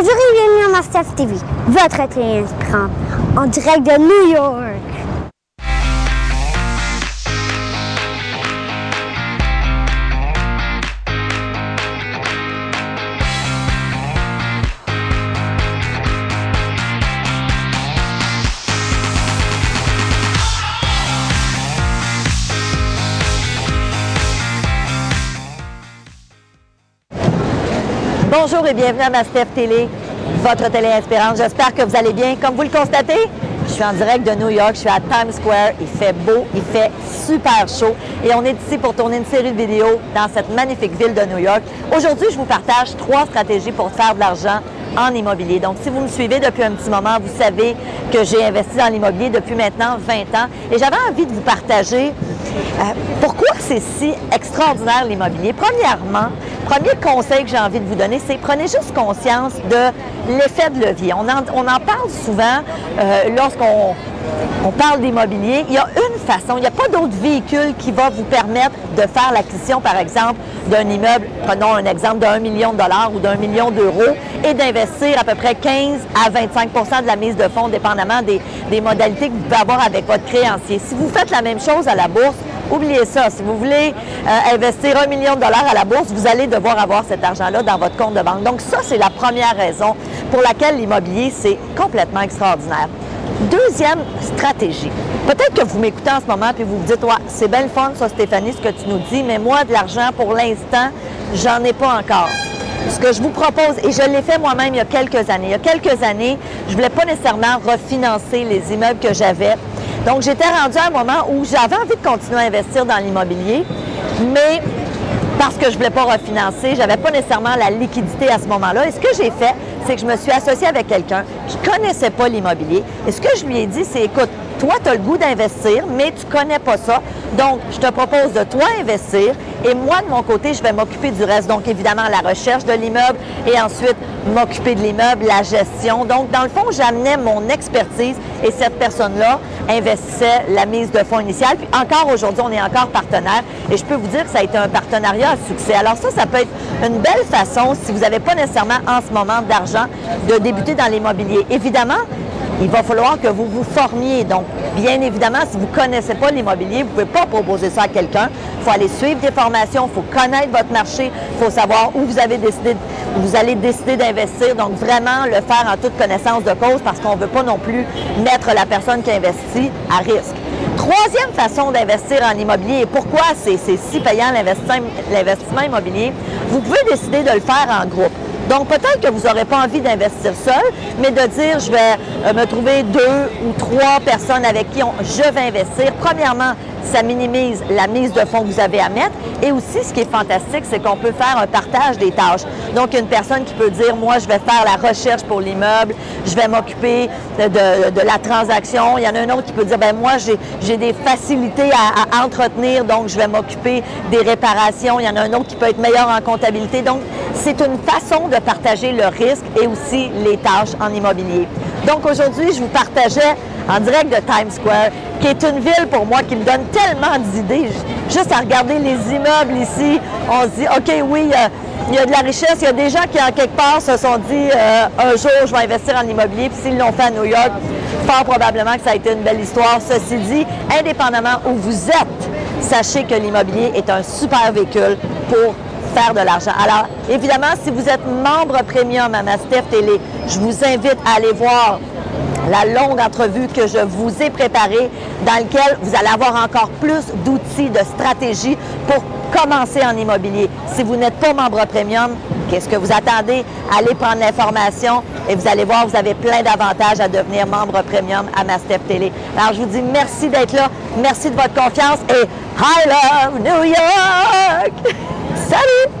Bonjour et bienvenue à Master TV, votre télé inspirante, en direct de New York. Bonjour et bienvenue à Mastef Télé, votre télé inspirante. J'espère que vous allez bien. Comme vous le constatez, je suis en direct de New York, je suis à Times Square. Il fait beau, il fait super chaud et on est ici pour tourner une série de vidéos dans cette magnifique ville de New York. Aujourd'hui, je vous partage trois stratégies pour faire de l'argent en immobilier. Donc, si vous me suivez depuis un petit moment, vous savez que j'ai investi dans l'immobilier depuis maintenant 20 ans et j'avais envie de vous partager euh, pourquoi c'est si extraordinaire l'immobilier. Premièrement, premier conseil que j'ai envie de vous donner, c'est prenez juste conscience de l'effet de levier. On en, parle souvent euh, lorsqu'on on parle d'immobilier. Il y a une façon, il n'y a pas d'autre véhicule qui va vous permettre de faire l'acquisition, par exemple, d'un immeuble, prenons un exemple d'un million de dollars ou d'un million d'euros, et d'investir à peu près 15 à 25% de la mise de fonds, dépendamment des, des modalités que vous pouvez avoir avec votre créancier. Si vous faites la même chose à la bourse, Oubliez ça. Si vous voulez euh, investir un million de dollars à la bourse, vous allez devoir avoir cet argent-là dans votre compte de banque. Donc ça, c'est la première raison pour laquelle l'immobilier, c'est complètement extraordinaire. Deuxième stratégie. Peut-être que vous m'écoutez en ce moment et vous vous dites, ouais, c'est bien le fun, ça, Stéphanie, ce que tu nous dis, mais moi, de l'argent, pour l'instant, j'en ai pas encore. Ce que je vous propose, et je l'ai fait moi-même il y a quelques années. Il y a quelques années, je voulais pas nécessairement refinancer les immeubles que j'avais. Donc, j'étais rendu à un moment où j'avais envie de continuer à investir dans l'immobilier, mais parce que je ne voulais pas refinancer, je n'avais pas nécessairement la liquidité à ce moment-là. Et ce que j'ai fait, c'est que je me suis associée avec quelqu'un qui ne connaissait pas l'immobilier. Et ce que je lui ai dit, c'est écoute, toi, tu as le goût d'investir, mais tu ne connais pas ça. Donc, je te propose de toi investir et moi, de mon côté, je vais m'occuper du reste. Donc, évidemment, la recherche de l'immeuble et ensuite m'occuper de l'immeuble, la gestion. Donc, dans le fond, j'amenais mon expertise et cette personne-là investissait la mise de fonds initiale. Puis encore aujourd'hui, on est encore partenaire et je peux vous dire que ça a été un partenariat à succès. Alors ça, ça peut être une belle façon, si vous n'avez pas nécessairement en ce moment d'argent, de débuter dans l'immobilier. Évidemment, il va falloir que vous vous formiez. Donc, bien évidemment, si vous ne connaissez pas l'immobilier, vous ne pouvez pas proposer ça à quelqu'un. Il faut aller suivre des formations, il faut connaître votre marché, il faut savoir où vous avez décidé, vous allez décider d'investir. Donc, vraiment le faire en toute connaissance de cause parce qu'on ne veut pas non plus mettre la personne qui investit à risque. Troisième façon d'investir en immobilier et pourquoi c'est si payant l'investissement immobilier, vous pouvez décider de le faire en groupe. Donc, peut-être que vous n'aurez pas envie d'investir seul, mais de dire, je vais euh, me trouver deux ou trois personnes avec qui je vais investir. Premièrement, ça minimise la mise de fonds que vous avez à mettre. Et aussi, ce qui est fantastique, c'est qu'on peut faire un partage des tâches. Donc, une personne qui peut dire, moi, je vais faire la recherche pour l'immeuble, je vais m'occuper de, la transaction. Il y en a un autre qui peut dire, ben moi, j'ai des facilités à, à, entretenir, donc je vais m'occuper des réparations. Il y en a un autre qui peut être meilleur en comptabilité. Donc, c'est une façon de partager le risque et aussi les tâches en immobilier. Donc aujourd'hui, je vous partageais en direct de Times Square, qui est une ville pour moi qui me donne tellement d'idées. Juste à regarder les immeubles ici, on se dit, OK, oui, il y a de la richesse. Il y a des gens qui, en quelque part, se sont dit, euh, un jour, je vais investir en immobilier. Puis s'ils l'ont fait à New York, fort probablement que ça a été une belle histoire. Ceci dit, indépendamment où vous êtes, sachez que l'immobilier est un super véhicule pour faire de l'argent. Alors, évidemment, si vous êtes membre premium à Mastef Télé, je vous invite à aller voir la longue entrevue que je vous ai préparée dans laquelle vous allez avoir encore plus d'outils, de stratégies pour commencer en immobilier. Si vous n'êtes pas membre premium, qu'est-ce que vous attendez? Allez prendre l'information et vous allez voir, vous avez plein d'avantages à devenir membre premium à Mastef Télé. Alors, je vous dis merci d'être là, merci de votre confiance et I love New York! said it.